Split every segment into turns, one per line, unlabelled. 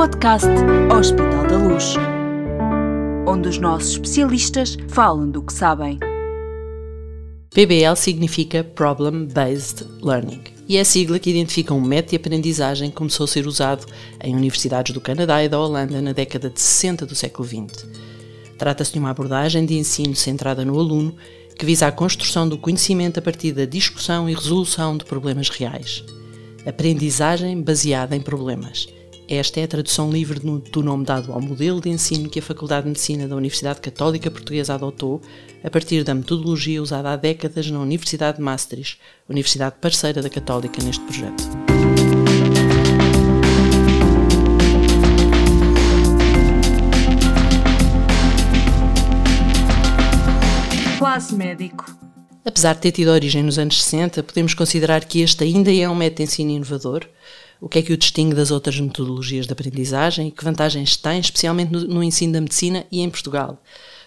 podcast Hospital da Luz, onde os nossos especialistas falam do que sabem.
PBL significa Problem Based Learning e é a sigla que identifica um método de aprendizagem que começou a ser usado em universidades do Canadá e da Holanda na década de 60 do século XX. Trata-se de uma abordagem de ensino centrada no aluno que visa a construção do conhecimento a partir da discussão e resolução de problemas reais. Aprendizagem baseada em problemas. Esta é a tradução livre do nome dado ao modelo de ensino que a Faculdade de Medicina da Universidade Católica Portuguesa adotou a partir da metodologia usada há décadas na Universidade de Maastricht, universidade parceira da Católica neste projeto.
Quase médico.
Apesar de ter tido origem nos anos 60, podemos considerar que este ainda é um método de ensino inovador. O que é que o distingue das outras metodologias de aprendizagem e que vantagens tem, especialmente no, no ensino da medicina e em Portugal?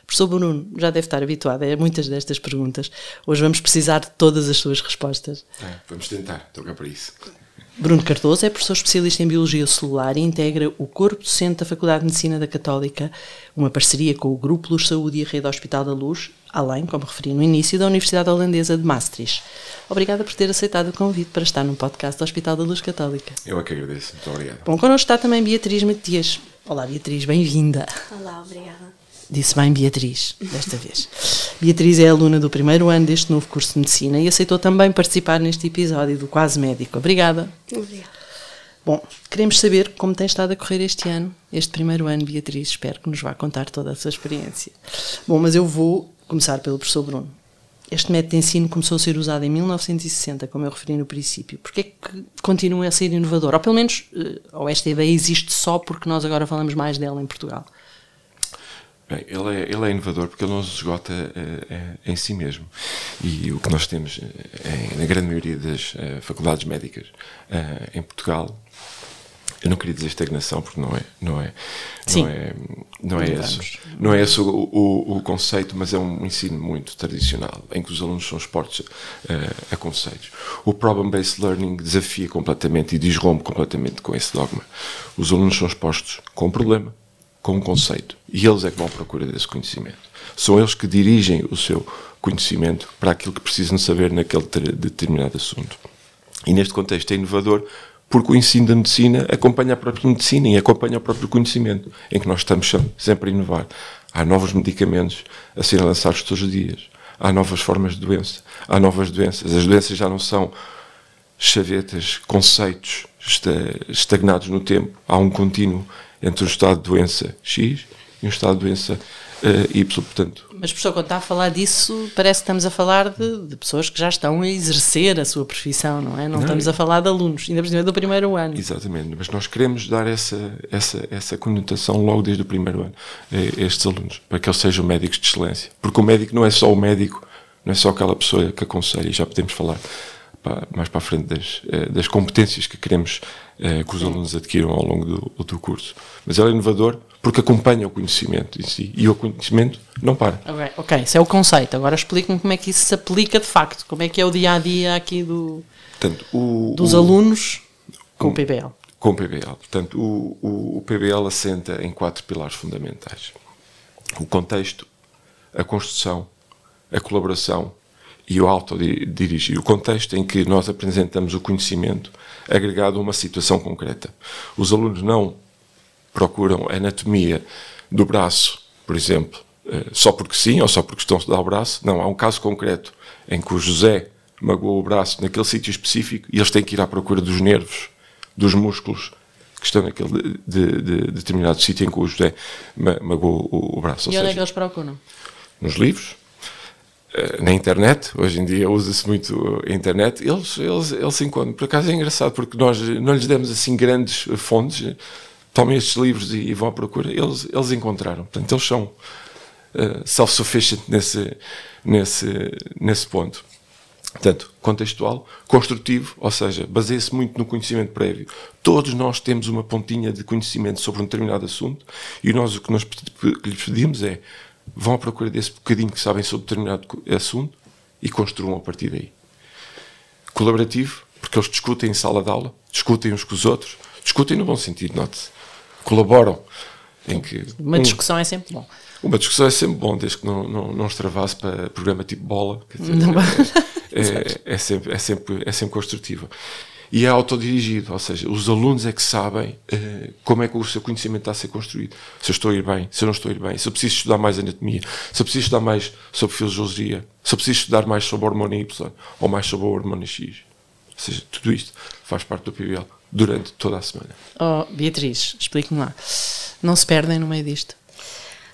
Professor Bruno já deve estar habituado a muitas destas perguntas. Hoje vamos precisar de todas as suas respostas.
É, vamos tentar, estou cá para isso.
Bruno Cardoso é professor especialista em Biologia Celular e integra o Corpo Docente da Faculdade de Medicina da Católica, uma parceria com o Grupo Luz Saúde e a Rede Hospital da Luz, além, como referi no início, da Universidade Holandesa de Maastricht. Obrigada por ter aceitado o convite para estar no podcast do Hospital da Luz Católica.
Eu é que agradeço, muito obrigado.
Bom, connosco está também Beatriz Matias. Olá, Beatriz, bem-vinda.
Olá, obrigada.
Disse bem Beatriz, desta vez. Beatriz é aluna do primeiro ano deste novo curso de Medicina e aceitou também participar neste episódio do Quase Médico. Obrigada.
Obrigada.
Bom, queremos saber como tem estado a correr este ano, este primeiro ano, Beatriz. Espero que nos vá contar toda a sua experiência. Bom, mas eu vou começar pelo professor Bruno. Este método de ensino começou a ser usado em 1960, como eu referi no princípio. Porquê é que continua a ser inovador? Ou pelo menos, eh, ou esta ideia existe só porque nós agora falamos mais dela em Portugal?
Bem, ele é, ele é inovador porque ele não se esgota uh, em si mesmo. E o que nós temos uh, na grande maioria das uh, faculdades médicas em Portugal, eu não queria dizer estagnação porque não é, não é,
Sim.
não é, não é esse, não é esse o, o, o, conceito, mas é um ensino muito tradicional em que os alunos são expostos a conceitos. O problem-based learning desafia completamente e desrompe completamente com esse dogma. Os alunos são expostos com um problema, com um conceito. E eles é que vão à procura desse conhecimento. São eles que dirigem o seu conhecimento para aquilo que precisam saber naquele determinado assunto. E neste contexto é inovador porque o ensino da medicina acompanha a própria medicina e acompanha o próprio conhecimento, em que nós estamos sempre a inovar. Há novos medicamentos a serem lançados todos os dias. Há novas formas de doença. Há novas doenças. As doenças já não são chavetas, conceitos estagnados no tempo. Há um contínuo entre o estado de doença X e o estado de doença uh, Y, portanto.
Mas, professor, quando está a falar disso, parece que estamos a falar de, de, pessoas que já estão a exercer a sua profissão, não é? Não, não estamos a falar de alunos, ainda por cima do primeiro ano.
Exatamente, mas nós queremos dar essa, essa, essa conotação logo desde o primeiro ano a estes alunos, para que eles sejam médicos de excelência. Porque o médico não é só o médico, não é só aquela pessoa que aconselha, e já podemos falar mais para a frente das, eh, das competências que queremos eh, que os alunos adquiram ao longo do, do curso. Mas ele é inovador porque acompanha o conhecimento em si e o conhecimento não para.
Ok, okay esse é o conceito. Agora explique-me como é que isso se aplica de facto, como é que é o dia a dia aqui do,
Portanto, o,
dos
o,
alunos com o PBL.
Com o PBL. Portanto, o, o, o PBL assenta em quatro pilares fundamentais: o contexto, a construção, a colaboração e o autodirigir. O contexto em que nós apresentamos o conhecimento agregado a uma situação concreta. Os alunos não procuram a anatomia do braço, por exemplo, eh, só porque sim ou só porque estão a estudar o braço. Não, há um caso concreto em que o José magoou o braço naquele sítio específico e eles têm que ir à procura dos nervos, dos músculos que estão naquele de, de, de determinado sítio em que o José magoou o, o braço.
E onde é que eles procuram?
Nos livros, eh, na internet, hoje em dia usa-se muito a internet, eles, eles, eles se encontram. Por acaso é engraçado, porque nós não lhes demos assim grandes fontes, tomem estes livros e, e vão à procura, eles, eles encontraram. Portanto, eles são uh, self-sufficient nesse, nesse, nesse ponto. Portanto, contextual, construtivo, ou seja, baseia-se muito no conhecimento prévio. Todos nós temos uma pontinha de conhecimento sobre um determinado assunto e nós o que nós lhes pedimos é vão à procura desse bocadinho que sabem sobre determinado assunto e construam a partir daí. Colaborativo, porque eles discutem em sala de aula, discutem uns com os outros, discutem no bom sentido, note-se. Colaboram. Em que
uma discussão um, é sempre bom.
Uma discussão é sempre bom, desde que não, não, não extravase para programa tipo bola. Dizer, é, é, é, sempre, é, sempre, é sempre construtiva. E é autodirigido, ou seja, os alunos é que sabem uh, como é que o seu conhecimento está a ser construído. Se eu estou a ir bem, se eu não estou a ir bem, se eu preciso estudar mais anatomia, se eu preciso estudar mais sobre fisiologia, se eu preciso estudar mais sobre a hormona Y ou mais sobre a hormona X. Ou seja, tudo isto faz parte do PBL durante toda a semana.
Oh, Beatriz, explique-me lá. Não se perdem no meio disto?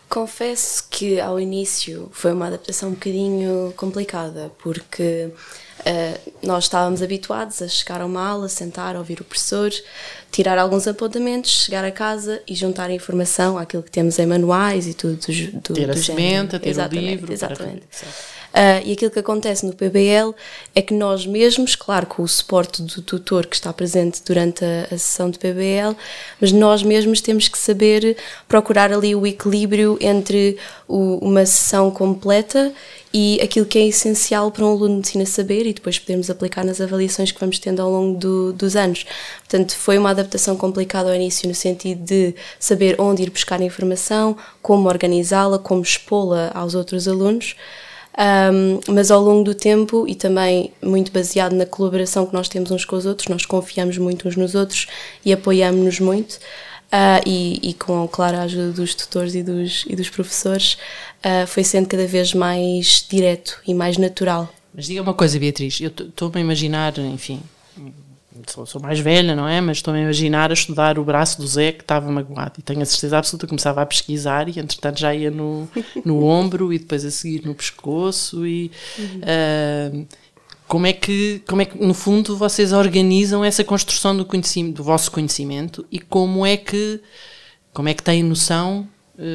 Confesso que ao início foi uma adaptação um bocadinho complicada, porque uh, nós estávamos habituados a chegar a uma aula, sentar, ouvir o professor, tirar alguns apontamentos, chegar a casa e juntar a informação àquilo que temos em manuais e tudo do, do,
ter
do
a sementa, ter o livro.
Exatamente. Uh, e aquilo que acontece no PBL é que nós mesmos, claro, com o suporte do tutor que está presente durante a, a sessão de PBL, mas nós mesmos temos que saber procurar ali o equilíbrio entre o, uma sessão completa e aquilo que é essencial para um aluno de medicina saber e depois podemos aplicar nas avaliações que vamos tendo ao longo do, dos anos. Portanto, foi uma adaptação complicada ao início no sentido de saber onde ir buscar informação, como organizá-la, como expô-la aos outros alunos. Um, mas ao longo do tempo e também muito baseado na colaboração que nós temos uns com os outros, nós confiamos muito uns nos outros e apoiamos-nos muito. Uh, e, e, com, claro, a ajuda dos tutores e dos, e dos professores, uh, foi sendo cada vez mais direto e mais natural.
Mas diga uma coisa, Beatriz, eu estou-me a imaginar, enfim, sou, sou, mais velha, não é? Mas estou-me a imaginar a estudar o braço do Zé que estava magoado e tenho a certeza absoluta que começava a pesquisar e entretanto já ia no, no ombro e depois a seguir no pescoço e uhum. uh, como é que como é que no fundo vocês organizam essa construção do conhecimento do vosso conhecimento e como é que como é que têm noção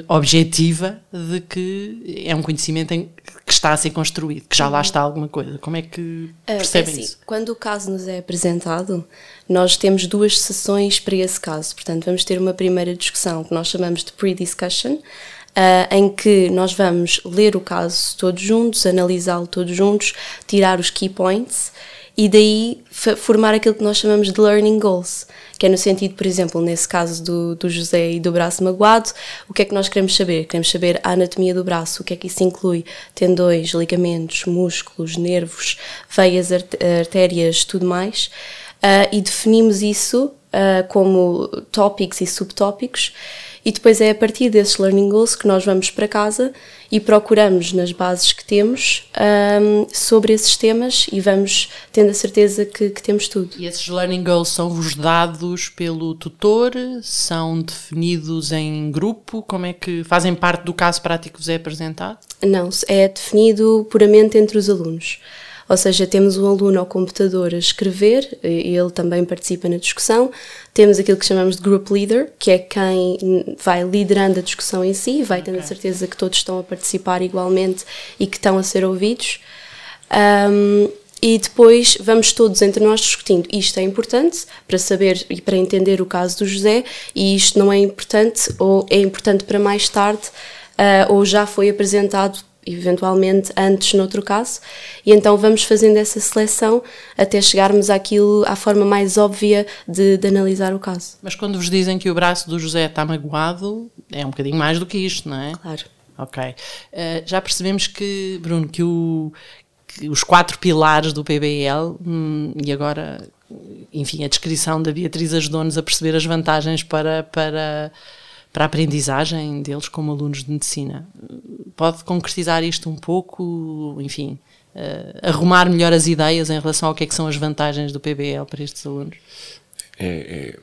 objetiva de que é um conhecimento em, que está a ser construído, que já lá uhum. está alguma coisa. Como é que ah, percebem é assim, isso?
Quando o caso nos é apresentado, nós temos duas sessões para esse caso. Portanto, vamos ter uma primeira discussão que nós chamamos de pre-discussion, Uh, em que nós vamos ler o caso todos juntos, analisá-lo todos juntos, tirar os key points e daí formar aquilo que nós chamamos de learning goals, que é no sentido, por exemplo, nesse caso do, do José e do braço magoado, o que é que nós queremos saber? Queremos saber a anatomia do braço, o que é que isso inclui? Tendões, ligamentos, músculos, nervos, veias, artérias, tudo mais. Uh, e definimos isso uh, como tópicos e subtópicos e depois é a partir desses learning goals que nós vamos para casa e procuramos nas bases que temos um, sobre esses temas e vamos tendo a certeza que, que, temos tudo.
E esses learning goals são-vos dados pelo tutor? São definidos em grupo? Como é que fazem parte do caso prático que vos é apresentado?
Não, é definido puramente entre os alunos. Ou seja, temos um aluno ao computador a escrever, e ele também participa na discussão. Temos aquilo que chamamos de group leader, que é quem vai liderando a discussão em si, vai tendo okay. a certeza que todos estão a participar igualmente e que estão a ser ouvidos. Um, e depois vamos todos entre nós discutindo isto é importante para saber e para entender o caso do José e isto não é importante ou é importante para mais tarde uh, ou já foi apresentado eventualmente antes noutro caso, e então vamos fazendo essa seleção até chegarmos àquilo, à forma mais óbvia de, de, analisar o caso.
Mas quando vos dizem que o braço do José está magoado, é um bocadinho mais do que isto, não é?
Claro.
Ok. Uh, já percebemos que, Bruno, que, o, que os quatro pilares do PBL, hum, e agora, enfim, a descrição da Beatriz ajudou-nos a perceber as vantagens para, para para a aprendizagem deles como alunos de medicina. Pode concretizar isto um pouco, enfim, uh, arrumar melhor as ideias em relação ao que, é que são as vantagens do PBL para estes alunos?
É, é,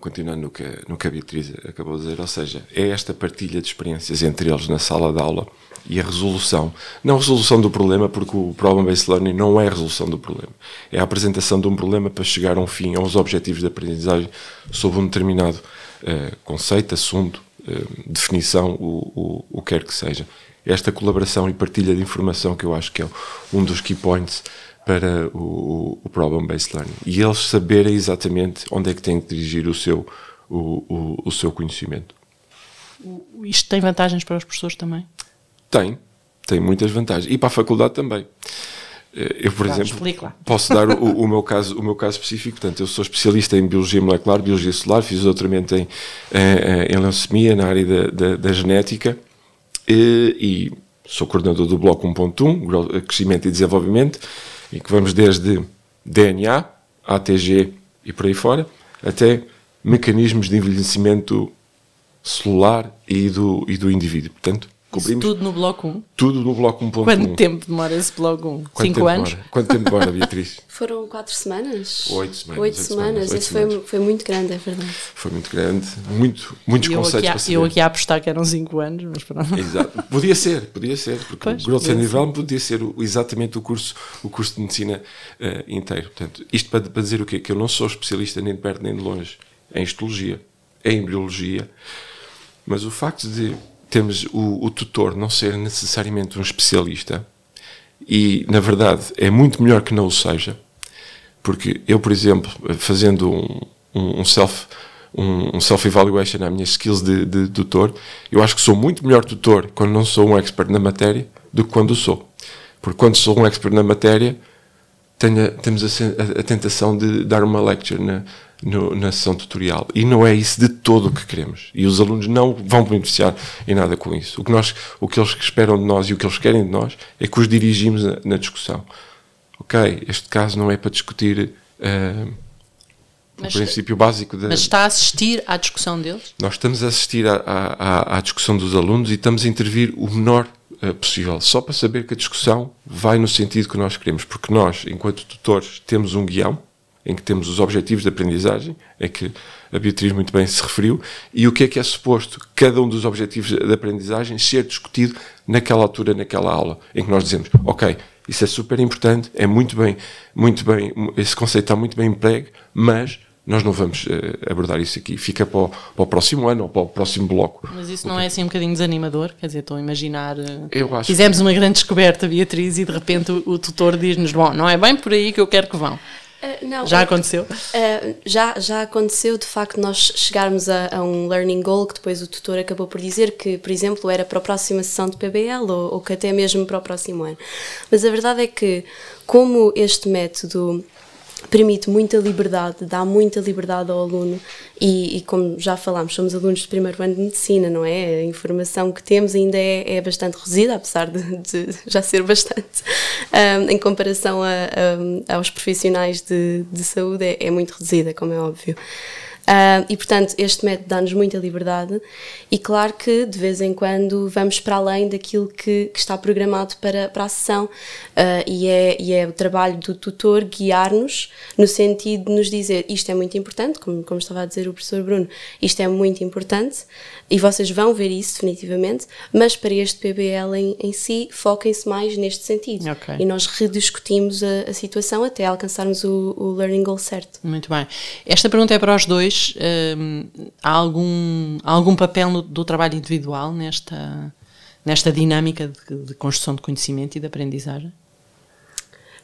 continuando no que, no que a Beatriz acabou de dizer, ou seja, é esta partilha de experiências entre eles na sala de aula e a resolução. Não a resolução do problema, porque o Problem-Based Learning não é a resolução do problema. É a apresentação de um problema para chegar a um fim, aos objetivos de aprendizagem sob um determinado uh, conceito, assunto, uh, definição, o, o, o quer que seja. Esta colaboração e partilha de informação que eu acho que é um dos key points para o, o problem-based learning. E eles saberem exatamente onde é que têm que dirigir o seu, o, o, o seu conhecimento.
Isto tem vantagens para os professores também?
Tem, tem muitas vantagens. E para a faculdade também. Eh, eu, por
Vá,
exemplo,
explique lá.
posso dar o, o meu caso, o meu caso específico. Portanto, eu sou especialista em biologia molecular, biologia celular, fiz doutoramento em, em, em leucemia na área da, da, da genética e, e sou coordenador do Bloco 1.1, Gro- Crescimento e Desenvolvimento, em que vamos desde DNA, ATG e por aí fora, até mecanismos de envelhecimento celular e do, e do indivíduo. Portanto,
Isso
cobrimos
tudo no bloco 1.
tudo no Bloco 1.1.
Quanto tempo demora esse bloco 1?
Quanto
5
tempo
anos?
demora? Quanto tempo demora, Beatriz?
Foram quatro semanas?
Oito semanas,
Oito
oito
semanas.
semanas, oito
Esse foi, foi muito grande, é verdade.
Foi muito grande, muito, muitos
eu
conceitos
aqui,
para
a,
saber.
eu aqui a apostar que eram 5 anos, mas pronto.
Exato. Podia ser, podia ser, porque
Pois,
o Growth and. Development podia ser o- exatamente o curso, o curso de medicina eh, inteiro. Portanto, isto para, para dizer o quê? Que eu não sou especialista nem de perto nem de longe em histologia, em embriologia, mas o facto de termos o, o tutor não ser necessariamente um especialista, e na verdade é muito melhor que não o seja, porque eu, por exemplo, fazendo um, um, self um, um self-evaluation nas minhas skills de, de tutor, eu acho que sou muito melhor tutor quando não sou um expert na matéria do que quando sou. Porque quando sou um expert na matéria, tenho temos a, a- a tentação de dar uma lecture na, no- na sessão tutorial. E não é isso de todo o que queremos. E os alunos não vão beneficiar em nada com isso. O que, nós, o que eles esperam de nós e o que eles querem de nós é que os dirigimos na, na discussão. Ok, este caso não é para discutir eh,
Mas-
o princípio básico da.
Mas está a assistir à discussão deles?
Nós estamos a assistir à, à- à- discussão dos alunos e estamos a intervir o menor eh, possível, só para saber que a discussão vai no sentido que nós queremos, porque nós, enquanto tutores, temos um guião em que temos os objetivos de aprendizagem, é que a Beatriz muito bem se referiu, e o que é que é suposto cada um dos objetivos de aprendizagem ser discutido naquela altura, naquela aula, em que nós dizemos, ok, isso é super importante, é muito bem, muito bem, esse conceito está muito bem emprego, mas nós não vamos eh, abordar isso aqui. Fica para o, para o próximo ano ou para o próximo bloco.
Mas isso não é assim um bocadinho desanimador? Quer dizer, estou a imaginar. eh,
Eu acho
Fizemos uma grande descoberta, Beatriz, e de repente o, o tutor diz-nos: Bom, não é bem por aí que eu quero que vão.
Uh, não,
Já
é-
aconteceu?
Uh, já, já aconteceu de facto nós chegarmos a, a um learning goal que depois o tutor acabou por dizer que, por exemplo, era para a próxima sessão de PBL ou, ou que até mesmo para o próximo ano. Mas a verdade é que, como este método permite muita liberdade, dá muita liberdade ao aluno e, e como já falámos, somos alunos de primeiro ano de medicina, não é? A informação que temos ainda é, é bastante reduzida, apesar de, de já ser bastante um, em comparação a, a- aos profissionais de, de saúde, é, é muito reduzida, como é óbvio. Ah, e portanto, este método dá-nos muita liberdade, e claro que de vez em quando vamos para além daquilo que, que está programado para, para a sessão, Ah, e, é, e é o trabalho do tutor guiar-nos no sentido de nos dizer isto é muito importante, como, como estava a dizer o professor Bruno, isto é muito importante, e vocês vão ver isso definitivamente, mas para este PBL em, em si, foquem-se mais neste sentido.
Ok.
E nós rediscutimos a, a situação até alcançarmos o, o learning goal certo.
Muito bem. Esta pergunta é para os dois. Hum, há, algum, há algum papel no- do trabalho individual nesta, nesta dinâmica de, de construção de conhecimento e de aprendizagem?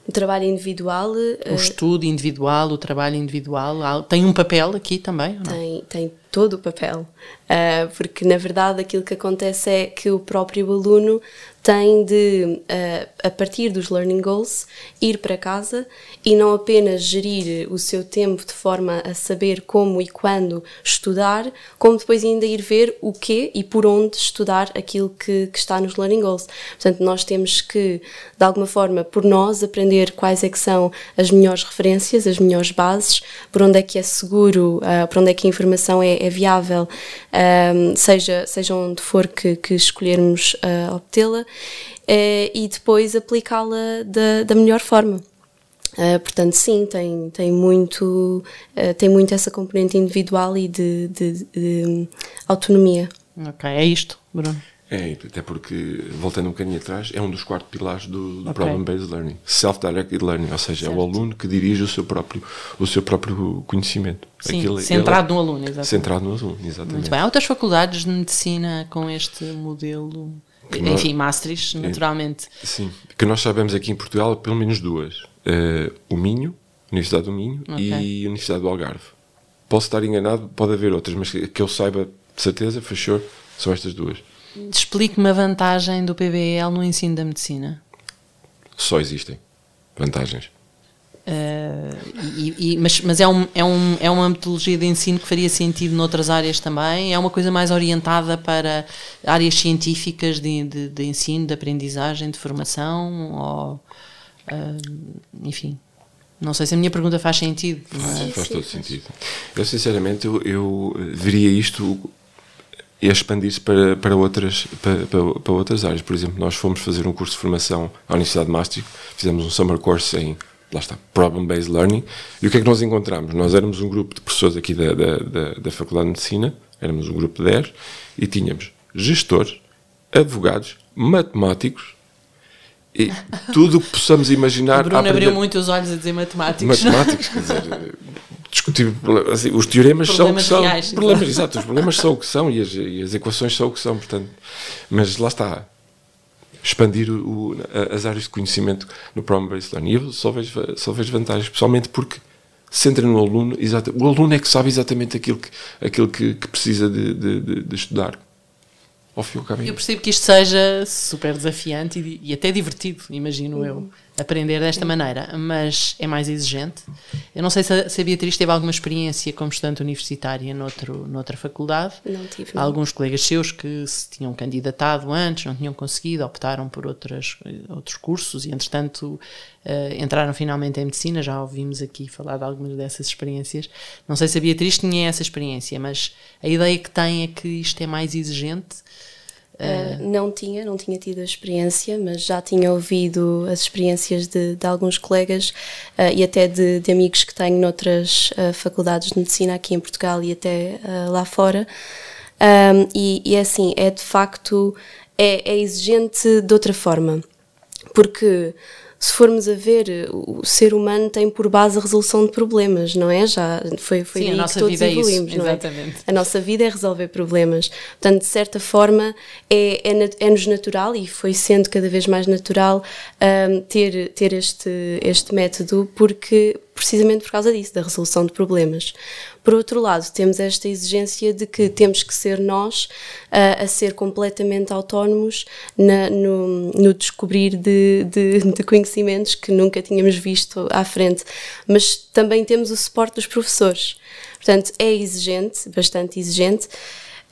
O trabalho individual
O
eh,
estudo individual, o trabalho individual, tem um papel aqui também?
tem, tem todo o papel, Ah, porque na verdade aquilo que acontece é que o próprio aluno tem de, ah, a partir dos learning goals, ir para casa e não apenas gerir o seu tempo de forma a saber como e quando estudar, como depois ainda ir ver o que e por onde estudar aquilo que, que está nos learning goals. Portanto, nós temos que, de alguma forma, por nós, aprender quais é que são as melhores referências, as melhores bases, por onde é que é seguro, ah, por onde é que a informação é, é viável, ah, seja, seja onde for que, que escolhermos ah, obtê-la, eh, e depois aplicá-la da, da melhor forma. Uh, portanto, sim, tem, tem, muito, uh, tem muito essa componente individual e de, de- de autonomia.
Ok, é isto, Bruno.
É, até porque, voltando um bocadinho atrás, é um dos quatro pilares do, do
Ok.
Problem-Based Learning. Self-Directed Learning, ou seja, é o
Certo.
aluno que dirige o seu próprio, o seu próprio conhecimento.
Sim,
Aquilo-
centrado
ele-
no aluno, exatamente.
Centrado no aluno, exatamente.
Muito bem. Há outras faculdades de medicina com este modelo? Enfim, Maastricht, naturalmente.
Sim, que nós sabemos aqui em Portugal pelo menos duas. Eh, o Minho, Universidade do Minho
Ok.
e a Universidade do Algarve. Posso estar enganado, pode haver outras, mas que, que eu saiba de certeza, for sure, são estas duas.
Explique-me a vantagem do PBL no ensino da medicina.
Só existem. vantagens.
Uh, e, e, mas mas é, um, é, um, é uma metodologia de ensino que faria sentido noutras áreas também? É uma coisa mais orientada para áreas científicas de, de, de ensino, de aprendizagem, de formação? Ou, uh, enfim, não sei se a minha pergunta faz sentido.
Faz, faz todo sentido. Eu, sinceramente, eu, eu veria isto expandir-se para, para, outras, para, para, para, outras áreas. Por exemplo, nós fomos fazer um curso de formação à Universidade de Maastricht, fizemos um summer course em lá está, problem-based learning. E o que é que nós encontramos? Nós éramos um grupo de professores aqui da, da, da, da Faculdade de Medicina, éramos um grupo de 10, e tínhamos gestores, advogados, matemáticos, e tudo o que possamos imaginar.
O Bruno abriu muito os olhos a dizer matemáticos.
Matemáticos, quer dizer, discutir assim, os teoremas problemas são o que reais, são. Problemas, exato, os problemas são o que são e as, e as equações são o que são, portanto. Mas lá está expandir o, as áreas de conhecimento no Problem-Based Learning. E eu só vejo, só vejo vantagens, pessoalmente porque centra no aluno, exato, o aluno é que sabe exatamente aquilo que, aquilo que, que precisa de, de, de estudar.
Ao fim, ao eu percebo que isto seja super desafiante e, e até divertido, imagino uhum. eu aprender desta maneira, mas é mais exigente. Eu não sei se a, se a Beatriz teve alguma experiência como estudante universitária noutro, noutra faculdade.
Não tive. Não.
Alguns colegas seus que se tinham candidatado antes, não tinham conseguido, optaram por outras, outros cursos e, entretanto, uh, entraram finalmente em medicina. Já ouvimos aqui falar de algumas dessas experiências. Não sei se a Beatriz tinha essa experiência, mas a ideia que tem é que isto é mais exigente
Uh, não tinha, não tinha tido a experiência, mas já tinha ouvido as experiências de, de alguns colegas uh, e até de, de, amigos que tenho noutras uh, faculdades de medicina aqui em Portugal e até lá fora. Um, e, e é assim, é de facto, é, é exigente de outra forma, porque se formos a ver, o ser humano tem por base a resolução de problemas, não é? Já foi, foi
Sim,
aí que todos
é
evoluímos,
isso,
não
é? Exatamente.
A nossa vida é resolver problemas. Portanto, de certa forma, é, é, é-nos natural e foi sendo cada vez mais natural um, ter, ter este, este método, porque precisamente por causa disso, da resolução de problemas. Por outro lado, temos esta exigência de que temos que ser nós uh, a ser completamente autónomos na, no, no, descobrir de, de, de, conhecimentos que nunca tínhamos visto à frente, mas também temos o suporte dos professores. Portanto, é exigente, bastante exigente.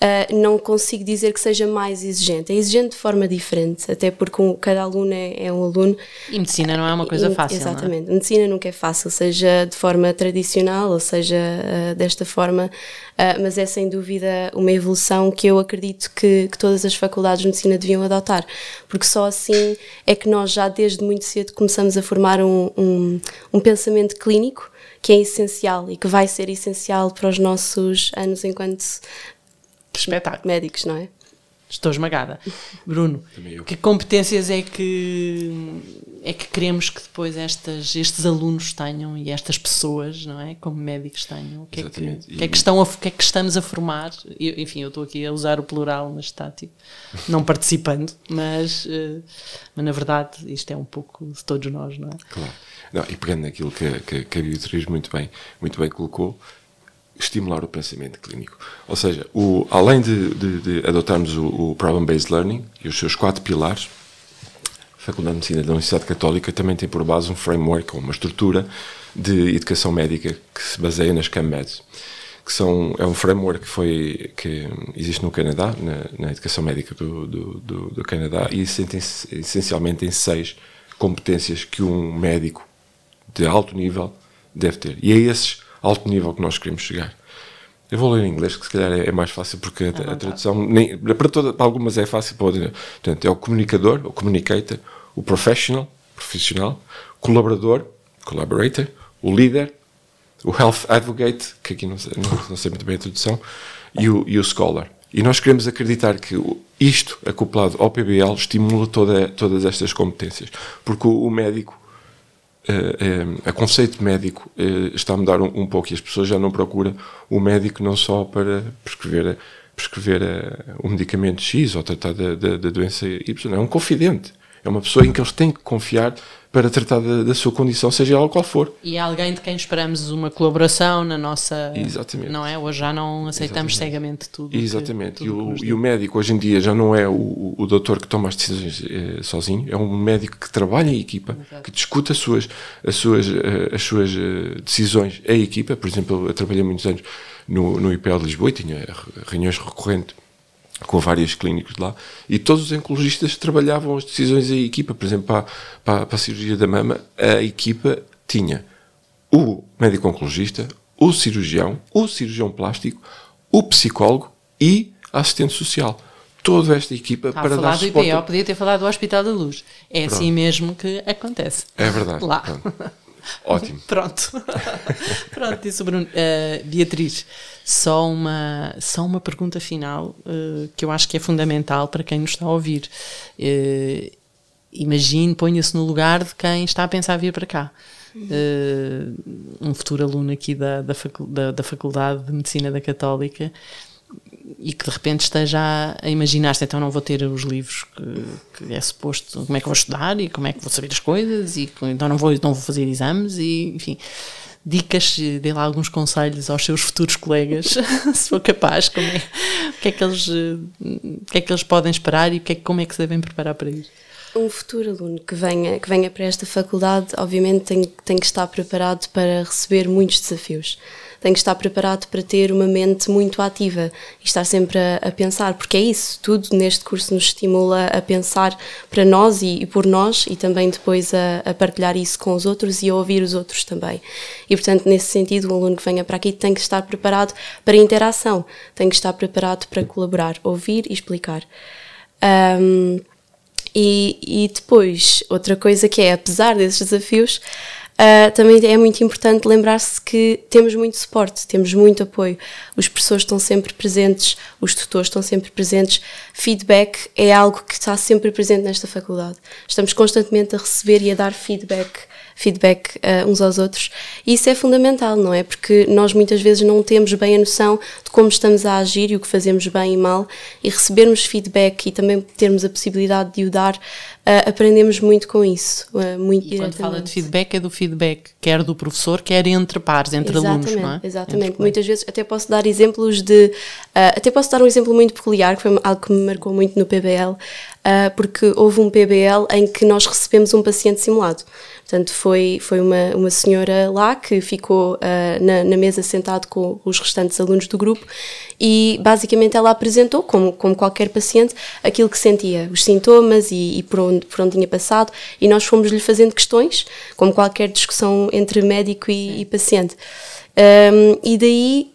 Uh, não consigo dizer que seja mais exigente. É exigente de forma diferente, até porque um, cada aluno é, é, um aluno.
E medicina não é uma coisa fácil.
É? Exatamente.
É?
Medicina nunca é fácil, seja de forma tradicional ou seja uh, desta forma, uh, mas é sem dúvida uma evolução que eu acredito que, que, todas as faculdades de medicina deviam adotar, porque só assim é que nós já desde muito cedo começamos a formar um, um, um pensamento clínico que é essencial e que vai ser essencial para os nossos anos enquanto
espetáculo.
Médicos, não é?
Estou esmagada. Bruno, que competências é que é que queremos que depois estas, estes alunos tenham e estas pessoas, não é, como médicos tenham? O que, é que, que, é que, estão a, que é que estamos a formar? Eu, enfim, eu estou aqui a usar o plural, mas estático, não participando, mas, uh, mas na verdade isto é um pouco de todos nós, não é?
Claro. Não, e pegando naquilo que, que, que a Beatriz muito bem, muito bem colocou, estimular o pensamento clínico. Ou seja, o, além de, de, de adotarmos o, o Problem-Based Learning e os seus quatro pilares, a Faculdade de Medicina da Universidade Católica também tem por base um framework, uma estrutura de educação médica que se baseia nas CAMMEDs, que são, é um framework que, foi, que existe no Canadá, na, na educação médica do, do, do, do Canadá, e assenta-se essencialmente em seis competências que um médico de alto nível deve ter. E é esses alto nível que nós queremos chegar. Eu vou ler em inglês, que se calhar é, é mais fácil, porque a, a tradução, nem, para, toda, para algumas é fácil, para outras Portanto, é o comunicador, o communicator, o professional, profissional, colaborador, collaborator, o líder, o health advocate, que aqui não sei, não, não sei muito bem a tradução, e o, e o scholar. E nós queremos acreditar que isto, acoplado ao PBL, estimula toda, todas estas competências. Porque o, o médico a, conceito médico eh, está a mudar um, um, pouco e as pessoas já não procuram o médico não só para prescrever, prescrever o medicamento X ou tratar da, da, da doença Y, é um confidente. É uma pessoa em que eles têm que confiar para tratar da, da, sua condição, seja ela qual for.
E é alguém de quem esperamos uma colaboração na nossa.
Exatamente.
Não é? Hoje já não aceitamos
Exatamente.
cegamente tudo.
Exatamente.
Que,
tudo e, o, e, o, médico hoje em dia já não é o, o doutor que toma as decisões eh, sozinho, é um médico que trabalha em equipa, Exato. que discute as suas, as suas, eh, as suas eh, decisões em equipa. Por exemplo, eu trabalhei muitos anos no, no IPL de Lisboa e tinha reuniões recorrentes com vários clínicos lá, e todos os oncologistas trabalhavam as decisões em equipa. Por exemplo, para, para, para a cirurgia da mama, a equipa tinha o médico oncologista, o cirurgião, o cirurgião plástico, o psicólogo e a assistente social. Toda esta equipa
Está
para
a falar
dar
do
suporte.
IPO, podia ter falado do Hospital da Luz. É
Pronto.
assim mesmo que acontece.
É verdade.
Lá.
Pronto. Ótimo.
Pronto. Pronto, disse o Bruno. Uh, Beatriz, só uma, só uma pergunta final uh, que eu acho que é fundamental para quem nos está a ouvir. Uh, imagine, ponha-se no lugar de quem está a pensar vir para cá. um futuro aluno aqui da, da, da Faculdade de Medicina da Católica e que de repente esteja a imaginar-se, então não vou ter os livros que, que, é suposto, como é que vou estudar e como é que vou saber as coisas e então não vou, não vou fazer exames e enfim, dicas, dê lá alguns conselhos aos seus futuros colegas, se for capaz, como é, o, que é que eles, o que é que eles podem esperar e que é, como é que se devem preparar para isso?
Um futuro aluno que venha, que venha para esta faculdade, obviamente tem, tem que estar preparado para receber muitos desafios tem que estar preparado para ter uma mente muito ativa e estar sempre a, a pensar, porque é isso, tudo neste curso nos estimula a pensar para nós e, e por nós e também depois a, a, partilhar isso com os outros e a ouvir os outros também. E portanto, nesse sentido, um aluno que venha para aqui tem que estar preparado para interação, tem que estar preparado para colaborar, ouvir e explicar. Um, e, e depois, outra coisa que é, apesar desses desafios, Uh, também é muito importante lembrar-se que temos muito suporte, temos muito apoio. Os professores estão sempre presentes, os tutores estão sempre presentes. Feedback é algo que está sempre presente nesta faculdade. Estamos constantemente a receber e a dar feedback feedback uh, uns aos outros. E isso é fundamental, não é? Porque nós muitas vezes não temos bem a noção de como estamos a agir e o que fazemos bem e mal, e recebermos feedback e também termos a possibilidade de o dar, uh, aprendemos muito com isso. Uh, muito
e quando fala de feedback, é do feedback quer do professor, quer entre pares, entre
exatamente,
alunos, não é?
Exatamente. Muitas vezes até posso dar exemplos de. até posso dar um exemplo muito peculiar, que foi algo que me marcou muito no PBL, porque houve um PBL em que nós recebemos um paciente simulado. Portanto, foi, foi uma, uma senhora lá que ficou uh, na, na, mesa sentado com os restantes alunos do grupo e basicamente ela apresentou, como, como qualquer paciente, aquilo que sentia, os sintomas e, e por, onde, por onde tinha passado, e nós fomos-lhe fazendo questões, como qualquer discussão entre médico e, e paciente. Um, e daí,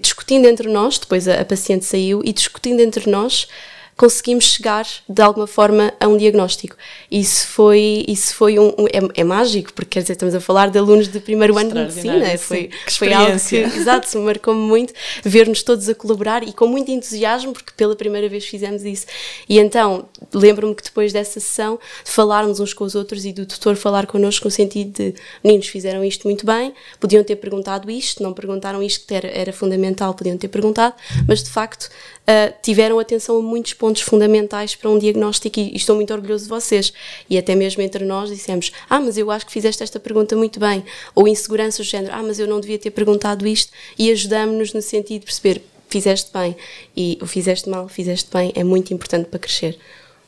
discutindo entre nós, depois a, a paciente saiu, e discutindo entre nós, conseguimos chegar de alguma forma a um diagnóstico. Isso foi, isso foi um, um é, é, mágico, porque quer dizer, estamos a falar de alunos de primeiro ano de medicina. Foi, foi algo que, exato, marcou-me muito ver-nos todos a colaborar e com muito entusiasmo, porque pela primeira vez fizemos isso. E então, lembro-me que depois dessa sessão, falarmos uns com os outros e do tutor falar connosco no sentido de meninos fizeram isto muito bem, podiam ter perguntado isto, não perguntaram isto que era, era fundamental, podiam ter perguntado, mas de facto uh, tiveram atenção a muitos pontos fundamentais para um diagnóstico e, e, estou muito orgulhoso de vocês. E até mesmo entre nós dissemos: Ah, mas eu acho que fizeste esta pergunta muito bem. Ou inseguranças do género: Ah, mas eu não devia ter perguntado isto. E ajudamos-nos no sentido de perceber: fizeste bem. E o fizeste mal, fizeste bem, é muito importante para crescer.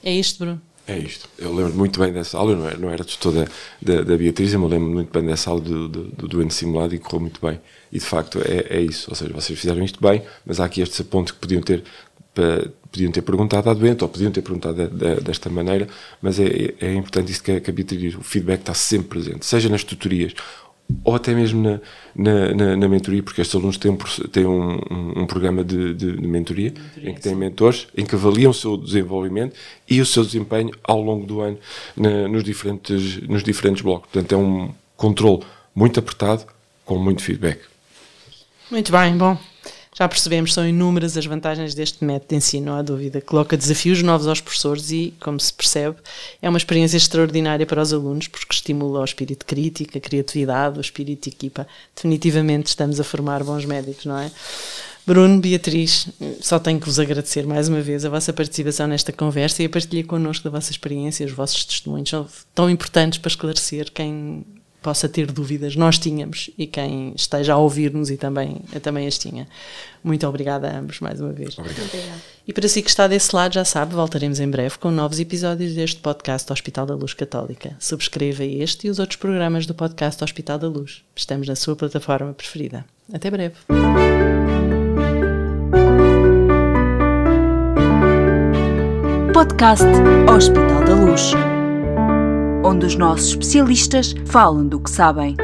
É isto, Bruno.
É isto. Eu lembro muito bem dessa aula, eu não era, não era tutor da, da, da Beatriz, eu lembro muito bem dessa aula do, do, do doente simulado e correu muito bem. E de facto é, é isso. Ou seja, vocês fizeram isto bem, mas há aqui estes apontos que podiam ter podiam ter perguntado à doente ou podiam ter perguntado de, de, desta maneira, mas é, é importante isso que a, que a Beatriz, o feedback está sempre presente, seja nas tutorias ou até mesmo na, na, na, na mentoria, porque estes alunos têm um, têm um, um, um programa de, de, de mentoria, mentoria, em que têm mentores, em que avaliam o seu desenvolvimento e o seu desempenho ao longo do ano na, nos, diferentes, nos diferentes blocos. Portanto, é um controle muito apertado, com muito feedback.
Muito bem, bom. Já percebemos, são inúmeras as vantagens deste método de ensino, não há dúvida. Coloca desafios novos aos professores e, como se percebe, é uma experiência extraordinária para os alunos, porque estimula o espírito crítico, a criatividade, o espírito de equipa. Definitivamente estamos a formar bons médicos, não é? Bruno, Beatriz, só tenho que vos agradecer mais uma vez a vossa participação nesta conversa e a partilha connosco da vossa experiência, os vossos testemunhos são tão importantes para esclarecer quem possa ter dúvidas. Nós tínhamos e quem esteja a ouvir-nos e também, também as tinha. Muito obrigada a ambos mais uma vez.
Obrigado.
E para si que está desse lado, já sabe, voltaremos em breve com novos episódios deste podcast Hospital da Luz Católica. Subscreva este e os outros programas do podcast Hospital da Luz. Estamos na sua plataforma preferida. Até breve.
Podcast Hospital da Luz, onde os nossos especialistas falam do que sabem.